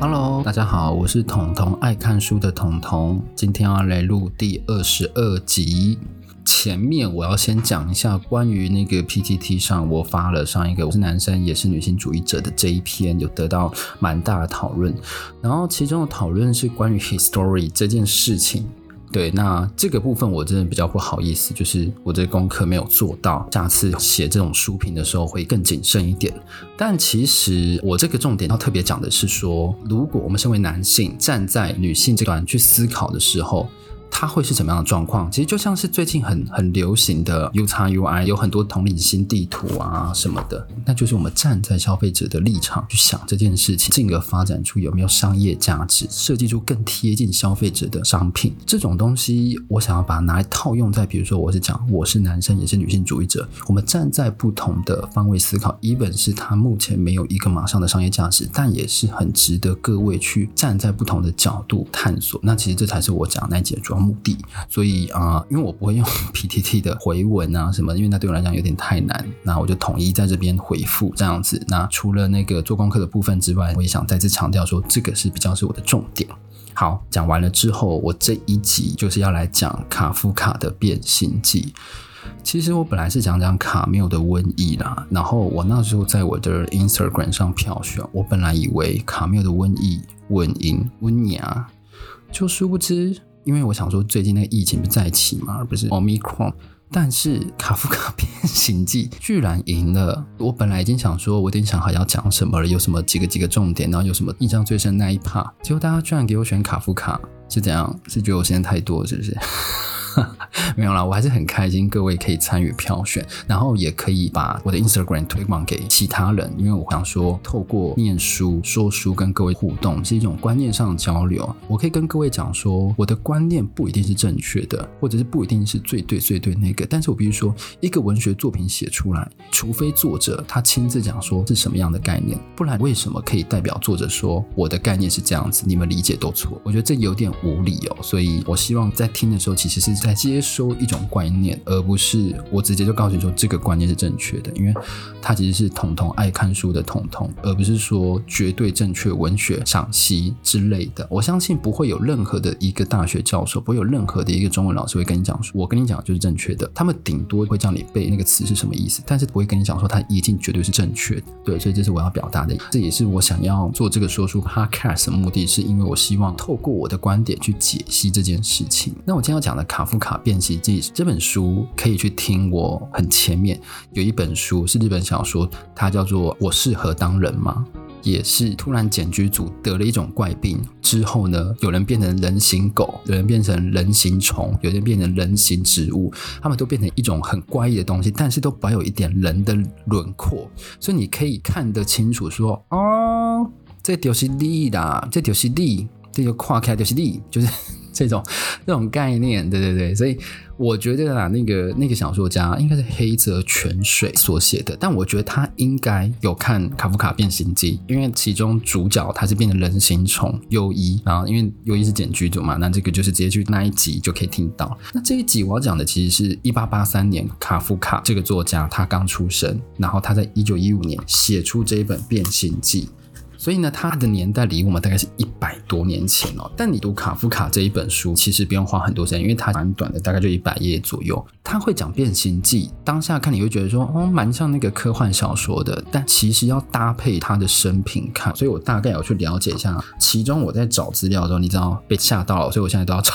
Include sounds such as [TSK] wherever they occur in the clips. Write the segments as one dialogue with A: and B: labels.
A: Hello，大家好，我是童童爱看书的童童，今天要来录第二十二集。前面我要先讲一下关于那个 PTT 上我发了上一个我是男生也是女性主义者的这一篇，有得到蛮大的讨论。然后其中的讨论是关于 History 这件事情。对，那这个部分我真的比较不好意思，就是我的功课没有做到，下次写这种书评的时候会更谨慎一点。但其实我这个重点要特别讲的是说，如果我们身为男性站在女性这端去思考的时候。它会是怎么样的状况？其实就像是最近很很流行的 UXUI，有很多同理心地图啊什么的，那就是我们站在消费者的立场去想这件事情，进而发展出有没有商业价值，设计出更贴近消费者的商品。这种东西，我想要把它拿来套用在，比如说我是讲我是男生也是女性主义者，我们站在不同的方位思考，even 是它目前没有一个马上的商业价值，但也是很值得各位去站在不同的角度探索。那其实这才是我讲那节主要目的，所以啊、因为我不会用 [LAUGHS] PTT 的回文啊什么，因为那对我来讲有点太难，那我就统一在这边回复这样子。那除了那个做功课的部分之外，我也想再次强调说，这个是比较是我的重点。好，讲完了之后，我这一集就是要来讲卡夫卡的《变形记》。其实我本来是讲讲卡缪的瘟疫啦，然后我那时候在我的 Instagram 上票选，我本来以为卡缪的瘟疫稳赢温牙，就殊不知。因为我想说，最近那个疫情不是在起嘛，而不是 Omicron。但是《卡夫卡变形记》居然赢了。我本来已经想说，我有点想好要讲什么了，有什么几个几个重点，然后有什么印象最深那一 part。结果大家居然给我选卡夫卡，是怎样？是觉得我时间太多，是不是？[LAUGHS] 没有啦，我还是很开心，各位可以参与票选，然后也可以把我的 Instagram 推广给其他人，因为我想说，透过念书、说书跟各位互动是一种观念上的交流。我可以跟各位讲说，我的观念不一定是正确的，或者是不一定是最对最对那个，但是我必须说，一个文学作品写出来，除非作者他亲自讲说是什么样的概念，不然为什么可以代表作者说我的概念是这样子，你们理解都错？我觉得这有点无理哦，所以我希望在听的时候，其实是。在接收一种观念，而不是我直接就告诉你说这个观念是正确的，因为它其实是统统爱看书的统统，而不是说绝对正确文学赏析之类的。我相信不会有任何的一个大学教授，不会有任何的一个中文老师会跟你讲说，我跟你讲就是正确的。他们顶多会叫你背那个词是什么意思，但是不会跟你讲说它一定绝对是正确的。对，所以这是我要表达的，这也是我想要做这个说书 podcast 的目的，是因为我希望透过我的观点去解析这件事情。那我今天要讲的卡夫。卡变形记这本书可以去听，我很前面有一本书是日本小说，它叫做《我适合当人吗》，也是突然茧居组得了一种怪病之后呢，有人变成人形狗，有人变成人形虫，有人变成人形植物，他们都变成一种很怪异的东西，但是都保有一点人的轮廓，所以你可以看得清楚说，哦，这就是你啦，这就是你，这就跨开就是你，就是。这种 [LAUGHS] 这种概念，对对对，所以我觉得啊，那个那个小说家应该是黑泽泉水所写的，但我觉得他应该有看《卡夫卡变形记》，因为其中主角他是变成人形虫优一，然后因为优一是茧居族嘛，那这个就是直接去那一集就可以听到。那这一集我要讲的其实是一八八三年，卡夫卡这个作家他刚出生，然后他在一九一五年写出这一本《变形记》。所以呢，他的年代离我们大概是一百多年前哦。但你读卡夫卡这一本书，其实不用花很多时间，因为它蛮短的，大概就一百页左右。他会讲变形记，当下看你会觉得说，哦，蛮像那个科幻小说的。但其实要搭配他的生平看，所以我大概有去了解一下。其中我在找资料的时候，你知道被吓到了，所以我现在都要找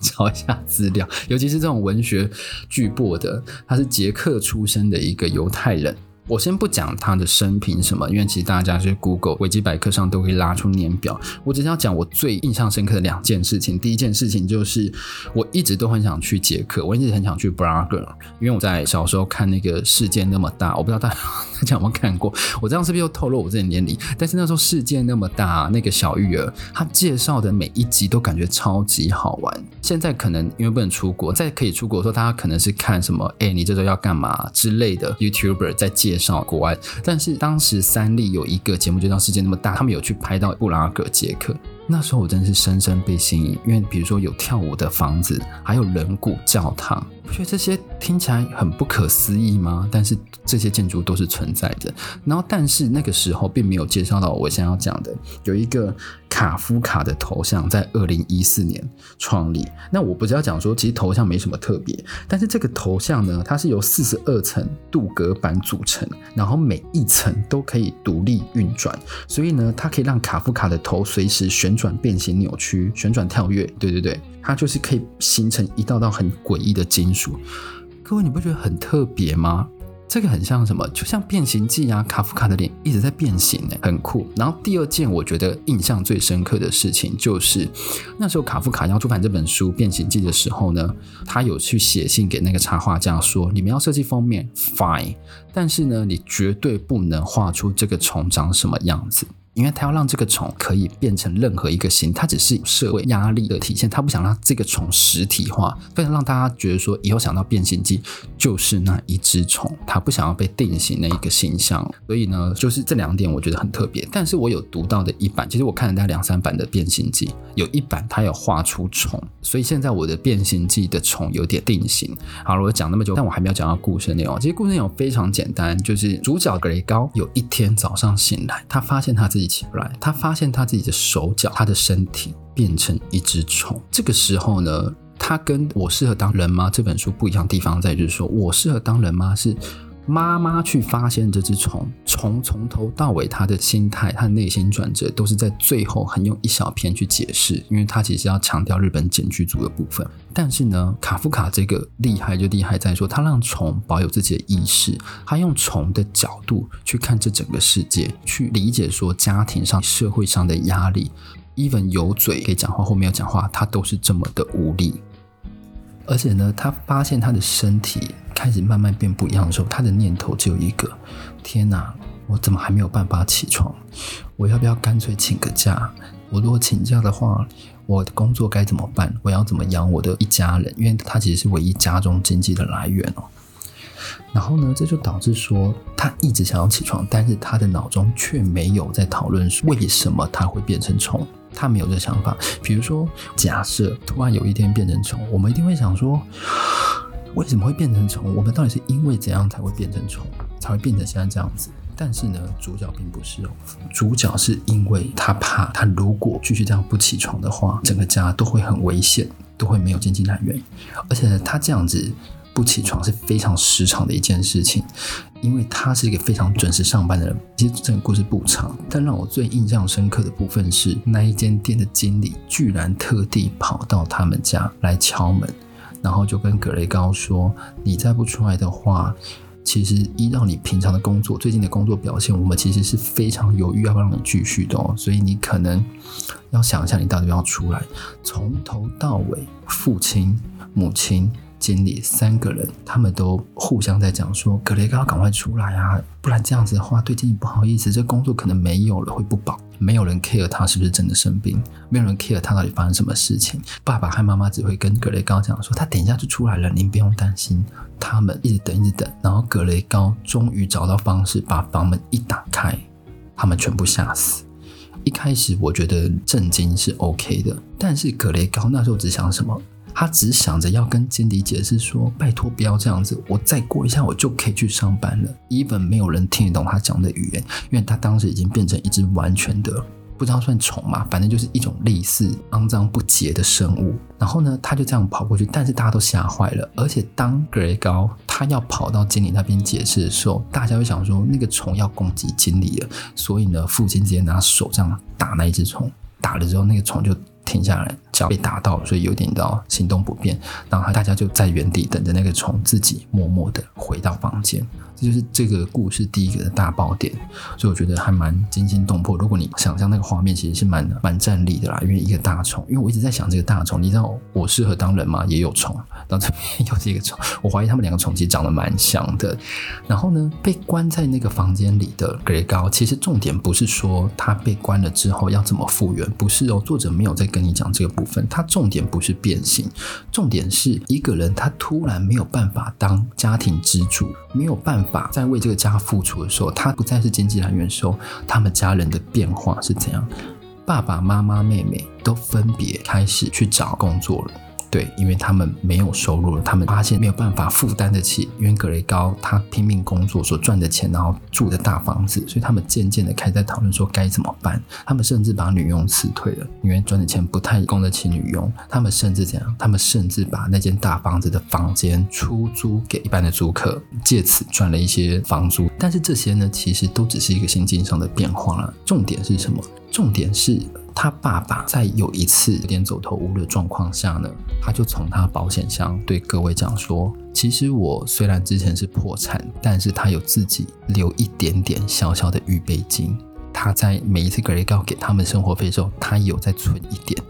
A: 找一下资料，尤其是这种文学巨擘的，他是捷克出生的一个犹太人。我先不讲他的生平什么，因为其实大家去 Google 维基百科上都可以拉出年表。我只想讲我最印象深刻的两件事情。第一件事情就是我一直都很想去捷克，我一直很想去布拉格，因为我在小时候看那个世界那么大，我不知道大家 [LAUGHS] 大家有没有看过。我这样是不是又透露我自己年龄？但是那时候世界那么大，那个小玉儿他介绍的每一集都感觉超级好玩。现在可能因为不能出国，再可以出国的时候，大家可能是看什么？哎、你这周要干嘛之类的 YouTuber 在介。上国外，但是当时三立有一个节目就叫《世界那么大》，他们有去拍到布拉格、捷克。那时候我真的是深深被吸引，因为比如说有跳舞的房子，还有人骨教堂。不觉得这些听起来很不可思议吗？但是这些建筑都是存在的。然后，但是那个时候并没有介绍到我想要讲的，有一个卡夫卡的头像在二零一四年创立。那我不是要讲说，其实头像没什么特别，但是这个头像呢，它是由四十二层镀铬板组成，然后每一层都可以独立运转，所以呢，它可以让卡夫卡的头随时旋转、变形、扭曲、旋转、跳跃。对对对。它就是可以形成一道道很诡异的金属，各位你不觉得很特别吗？这个很像什么？就像变形记啊，卡夫卡的脸一直在变形呢，很酷。然后第二件我觉得印象最深刻的事情，就是那时候卡夫卡要出版这本书《变形记》的时候呢，他有去写信给那个插画家说：“你们要设计封面，fine，但是呢，你绝对不能画出这个虫长什么样子。”因为他要让这个虫可以变成任何一个形，他只是社会压力的体现，他不想让这个虫实体化，非常让大家觉得说以后想到变形记就是那一只虫，他不想要被定型那一个形象。所以呢，就是这两点我觉得很特别。但是我有读到的一版，其实我看了大概两三版的变形记，有一版他有画出虫，所以现在我的变形记的虫有点定型。好了，我讲那么久，但我还没有讲到故事内容。其实故事内容非常简单，就是主角格雷高有一天早上醒来，他发现他自己。起不来，他发现他自己的手脚、他的身体变成一只虫。这个时候呢，他跟我适合当人吗？这本书不一样的地方在就是说，我适合当人吗？是。妈妈去发现这只虫，虫从头到尾，他的心态、他的内心转折，都是在最后很用一小篇去解释，因为他其实要强调日本简居族的部分。但是呢，卡夫卡这个厉害就厉害在说，他让虫保有自己的意识，他用虫的角度去看这整个世界，去理解说家庭上、社会上的压力，even 有嘴可以讲话或没有讲话，他都是这么的无力。而且呢，他发现他的身体开始慢慢变不一样的时候，他的念头只有一个：天哪，我怎么还没有办法起床？我要不要干脆请个假？我如果请假的话，我的工作该怎么办？我要怎么养我的一家人？因为他其实是唯一家中经济的来源哦。然后呢，这就导致说他一直想要起床，但是他的脑中却没有在讨论为什么他会变成虫。他没有这想法，比如说，假设突然有一天变成虫，我们一定会想说，为什么会变成虫？我们到底是因为怎样才会变成虫，才会变成现在这样子？但是呢，主角并不是哦，主角是因为他怕，他如果继续这样不起床的话，整个家都会很危险，都会没有经济来源，而且，他这样子。不起床是非常时常的一件事情，因为他是一个非常准时上班的人。其实这个故事不长，但让我最印象深刻的部分是，那一间店的经理居然特地跑到他们家来敲门，然后就跟格雷高说：“你再不出来的话，其实依照你平常的工作，最近的工作表现，我们其实是非常犹豫要不要让你继续的哦。所以你可能要想一下，你到底要出来。从头到尾，父亲、母亲。”经理三个人，他们都互相在讲说：“格雷高，赶快出来啊！不然这样子的话，对经理不好意思，这工作可能没有了，会不保。没有人 care 他是不是真的生病，没有人 care 他到底发生什么事情。爸爸和妈妈只会跟格雷高讲说：他等一下就出来了，您不用担心。他们一直等，一直等，然后格雷高终于找到方式，把房门一打开，他们全部吓死。一开始我觉得震惊是 OK 的，但是格雷高那时候只想什么？他只想着要跟经理解释说：“拜托，不要这样子，我再过一下，我就可以去上班了。” even 没有人听得懂他讲的语言，因为他当时已经变成一只完全的不知道算虫嘛，反正就是一种类似肮脏不洁的生物。然后呢，他就这样跑过去，但是大家都吓坏了。而且当格雷高他要跑到经理那边解释的时候，大家会想说那个虫要攻击经理了，所以呢，父亲直接拿手这样打那一只虫，打了之后那个虫就。停下来，脚被打到，所以有点到行动不便。然后大家就在原地等着那个虫自己默默的回到房间。这就是这个故事第一个的大爆点，所以我觉得还蛮惊心动魄。如果你想象那个画面，其实是蛮蛮站立的啦，因为一个大虫。因为我一直在想这个大虫，你知道我适合当人吗？也有虫，然后这边又是一个虫，我怀疑他们两个虫其实长得蛮像的。然后呢，被关在那个房间里的格雷高，其实重点不是说他被关了之后要怎么复原，不是哦，作者没有在跟你讲这个部分。他重点不是变形，重点是一个人他突然没有办法当家庭支柱，没有办法。在为这个家付出的时候，他不再是经济来源的时候，他们家人的变化是怎样？爸爸妈妈、妹妹都分别开始去找工作了。对，因为他们没有收入了，他们发现没有办法负担得起，因为格雷高他拼命工作所赚的钱，然后住的大房子，所以他们渐渐的开始在讨论说该怎么办。他们甚至把女佣辞退了，因为赚的钱不太供得起女佣。他们甚至怎样？他们甚至把那间大房子的房间出租给一般的租客，借此赚了一些房租。但是这些呢，其实都只是一个心境上的变化了。重点是什么？重点是。他爸爸在有一次有点走投无路的状况下呢，他就从他保险箱对各位讲说：“其实我虽然之前是破产，但是他有自己留一点点小小的预备金。”他在每一次格雷高给他们生活费的时候，他有在存一点。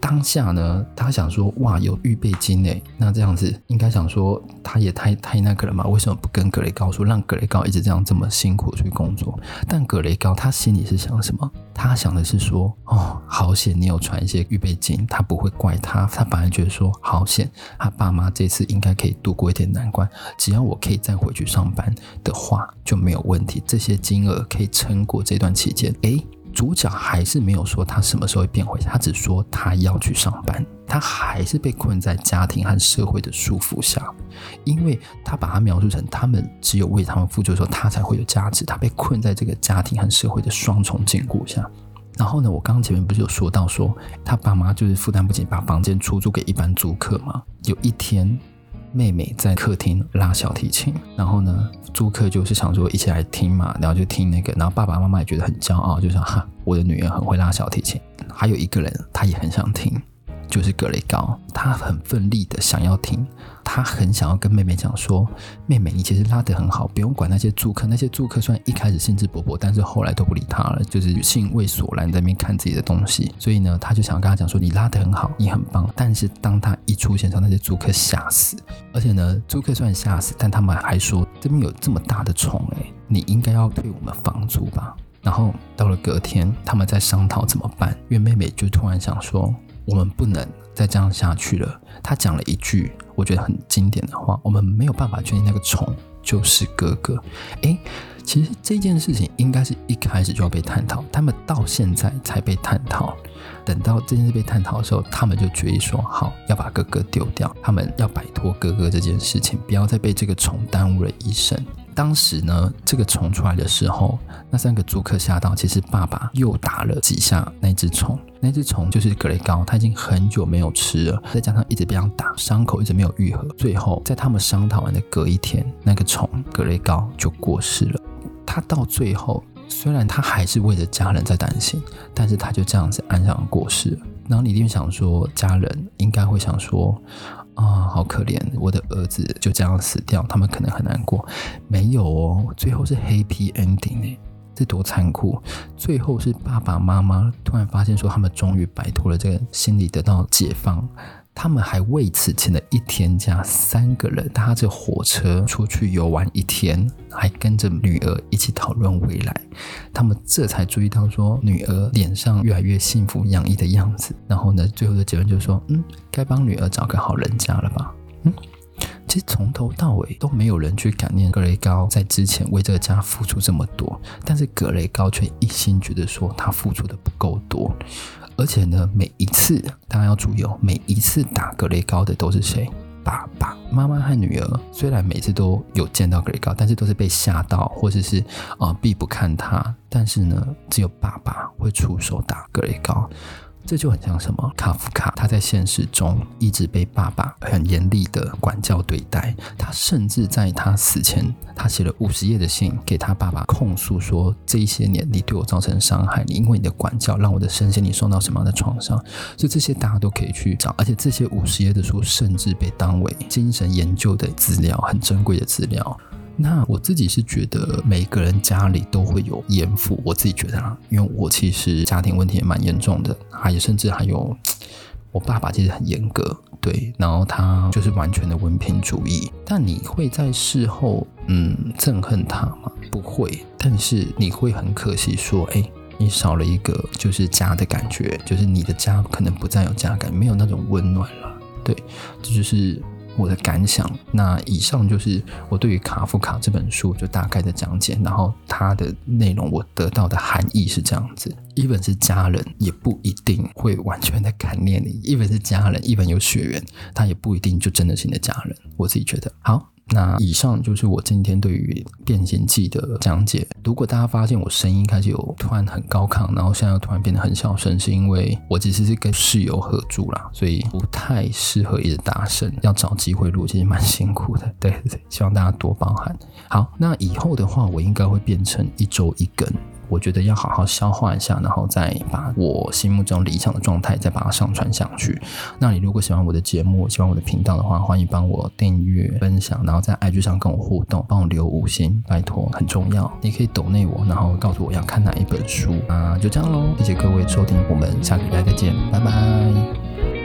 A: 当下呢，他想说：“哇，有预备金诶，那这样子应该想说，他也太太那个了嘛？为什么不跟格雷高说，让格雷高一直这样这么辛苦去工作？”但格雷高他心里是想什么？他想的是说：“哦，好险你有传一些预备金，他不会怪他。他反而觉得说，好险，他爸妈这次应该可以度过一点难关。只要我可以再回去上班的话，就没有问题。这些金额可以撑过这段期间。”诶，主角还是没有说他什么时候会变回，他只说他要去上班，他还是被困在家庭和社会的束缚下，因为他把他描述成他们只有为他们付出的时候，他才会有价值，他被困在这个家庭和社会的双重禁锢下。然后呢，我刚刚前面不是有说到说他爸妈就是负担不起，把房间出租给一般租客吗？有一天。妹妹在客厅拉小提琴，然后呢，租客就是想说一起来听嘛，然后就听那个，然后爸爸妈妈也觉得很骄傲，就想哈，我的女儿很会拉小提琴。还有一个人，他也很想听。就是格雷高，他很奋力的想要听，他很想要跟妹妹讲说：“妹妹，你其实拉得很好，不用管那些住客。那些住客虽然一开始兴致勃勃，但是后来都不理他了，就是兴味索然在那边看自己的东西。所以呢，他就想跟他讲说：你拉得很好，你很棒。但是当他一出现，让那些租客吓死。而且呢，租客虽然吓死，但他们还说这边有这么大的虫，哎，你应该要退我们房租吧？然后到了隔天，他们在商讨怎么办，因为妹妹就突然想说。我们不能再这样下去了。他讲了一句我觉得很经典的话：“我们没有办法确定那个虫就是哥哥。”诶，其实这件事情应该是一开始就要被探讨，他们到现在才被探讨。等到这件事被探讨的时候，他们就决意说：“好，要把哥哥丢掉，他们要摆脱哥哥这件事情，不要再被这个虫耽误了一生。”当时呢，这个虫出来的时候，那三个租客吓到，其实爸爸又打了几下那只虫，那只虫就是格雷高，他已经很久没有吃了，再加上一直被这样打，伤口一直没有愈合，最后在他们商讨完的隔一天，那个虫格雷高就过世了。他到最后，虽然他还是为了家人在担心，但是他就这样子安详过世了。然后你一定想说，家人应该会想说。啊、好可怜！我的儿子就这样死掉，他们可能很难过。没有哦，最后是 happy ending 呢，这多残酷！最后是爸爸妈妈突然发现说，他们终于摆脱了这个心理得到解放。他们还为此请了一天假，三个人搭着火车出去游玩一天，还跟着女儿一起讨论未来。他们这才注意到说，女儿脸上越来越幸福洋溢的样子。然后呢，最后的结论就是说，嗯，该帮女儿找个好人家了吧？嗯，其实从头到尾都没有人去感念格雷高在之前为这个家付出这么多，但是格雷高却一心觉得说他付出的不够多。而且呢，每一次大家要注意哦，每一次打格雷高的都是谁？爸爸妈妈和女儿。虽然每次都有见到格雷高，但是都是被吓到，或者是啊、避不看他。但是呢，只有爸爸会出手打格雷高。这就很像什么？卡夫卡他在现实中一直被爸爸很严厉的管教对待。他甚至在他死前，他写了五十页的信给他爸爸，控诉说，这一些年你对我造成伤害，你因为你的管教让我的身心你受到什么样的创伤。所以这些大家都可以去找，而且这些五十页的书甚至被当为精神研究的资料，很珍贵的资料。那我自己是觉得每个人家里都会有严父，我自己觉得啊，因为我其实家庭问题也蛮严重的，还有甚至还有 [TSK] 我爸爸其实很严格，对，然后他就是完全的文凭主义。但你会在事后嗯憎恨他吗？不会，但是你会很可惜说，哎，你少了一个就是家的感觉，就是你的家可能不再有家感，没有那种温暖了。对，这就是。我的感想，那以上就是我对于卡夫卡这本书就大概的讲解，然后它的内容我得到的含义是这样子。一本是家人也不一定会完全的感念你一本是家人一本有血缘，他也不一定就真的是你的家人。我自己觉得好。那以上就是我今天对于《变形记》的讲解。如果大家发现我声音开始有突然很高亢，然后现在又突然变得很小声，是因为我其实是跟室友合住啦，所以不太适合一直大声，要找机会录，其实蛮辛苦的。对对对，希望大家多包涵。好，那以后的话，我应该会变成一周一更。我觉得要好好消化一下，然后再把我心目中理想的状态再把它上传上去。那你如果喜欢我的节目，喜欢我的频道的话，欢迎帮我订阅、分享，然后在 IG 上跟我互动，帮我留五星，拜托，很重要。你可以抖内我，然后告诉我要看哪一本书啊，就这样喽。谢谢各位收听，我们下个礼拜再见，拜拜。